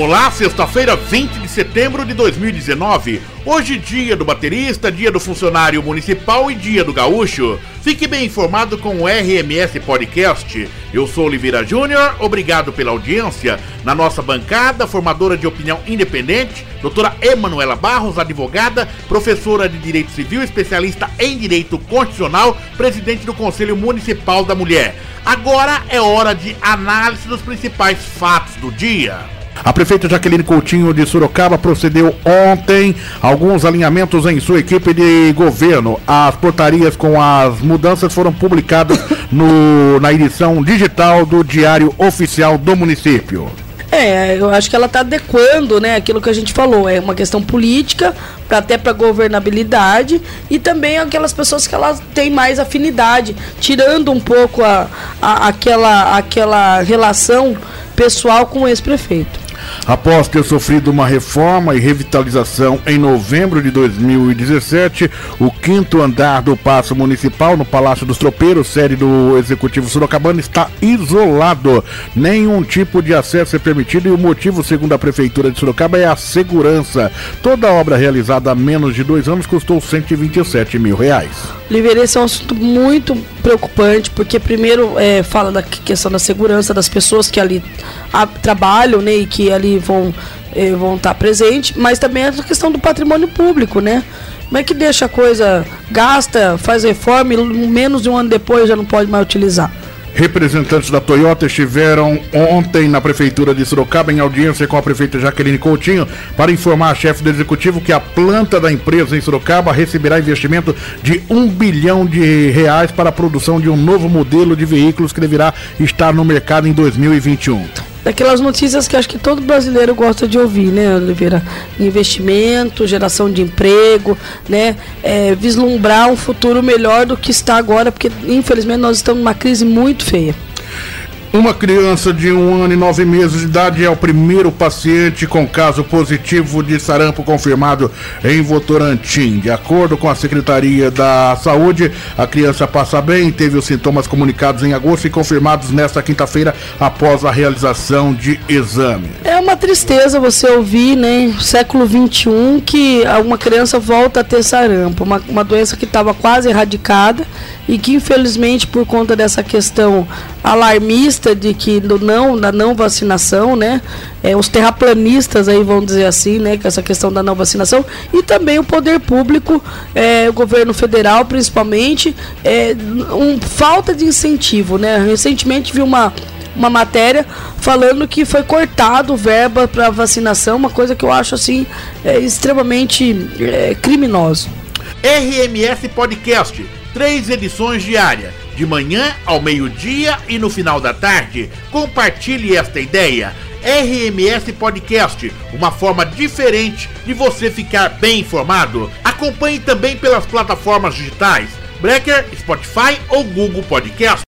Olá, sexta-feira, 20 de setembro de 2019. Hoje, dia do baterista, dia do funcionário municipal e dia do gaúcho. Fique bem informado com o RMS Podcast. Eu sou Oliveira Júnior, obrigado pela audiência. Na nossa bancada, formadora de opinião independente, doutora Emanuela Barros, advogada, professora de Direito Civil, especialista em Direito Constitucional, presidente do Conselho Municipal da Mulher. Agora é hora de análise dos principais fatos do dia. A prefeita Jaqueline Coutinho de Sorocaba procedeu ontem alguns alinhamentos em sua equipe de governo. As portarias com as mudanças foram publicadas no, na edição digital do Diário Oficial do município. É, eu acho que ela está adequando, né, aquilo que a gente falou, é uma questão política, pra, até para governabilidade e também aquelas pessoas que elas têm mais afinidade, tirando um pouco a, a aquela, aquela relação pessoal com o ex-prefeito. Após ter sofrido uma reforma e revitalização em novembro de 2017, o quinto andar do Paço Municipal, no Palácio dos Tropeiros, sede do Executivo Sorocabana, está isolado. Nenhum tipo de acesso é permitido e o motivo, segundo a Prefeitura de Sorocaba, é a segurança. Toda obra realizada há menos de dois anos custou 127 mil reais. Oliveira, esse é um assunto muito preocupante, porque primeiro é, fala da questão da segurança das pessoas que ali a, trabalham, né, e que ali vão eh, vão estar presentes, mas também a questão do patrimônio público, né? Como é que deixa a coisa, gasta, faz reforma e menos de um ano depois já não pode mais utilizar? Representantes da Toyota estiveram ontem na Prefeitura de Sorocaba em audiência com a prefeita Jaqueline Coutinho para informar a chefe do executivo que a planta da empresa em Sorocaba receberá investimento de um bilhão de reais para a produção de um novo modelo de veículos que deverá estar no mercado em 2021 daquelas notícias que acho que todo brasileiro gosta de ouvir, né, Oliveira? Investimento, geração de emprego, né? É, vislumbrar um futuro melhor do que está agora, porque infelizmente nós estamos numa crise muito feia. Uma criança de um ano e nove meses de idade é o primeiro paciente com caso positivo de sarampo confirmado em Votorantim. De acordo com a Secretaria da Saúde, a criança passa bem, teve os sintomas comunicados em agosto e confirmados nesta quinta-feira após a realização de exame. É uma tristeza você ouvir, né, século 21, que uma criança volta a ter sarampo, uma, uma doença que estava quase erradicada e que infelizmente por conta dessa questão alarmista de que do não da não vacinação, né, é, os terraplanistas aí vão dizer assim, né, com essa questão da não vacinação e também o poder público, é, o governo federal principalmente, é, um, falta de incentivo, né. Recentemente vi uma uma matéria falando que foi cortado verba para vacinação, uma coisa que eu acho assim é, extremamente é, criminoso. RMS Podcast três edições diárias, de manhã ao meio-dia e no final da tarde. Compartilhe esta ideia. RMS Podcast, uma forma diferente de você ficar bem informado. Acompanhe também pelas plataformas digitais Breaker, Spotify ou Google Podcast.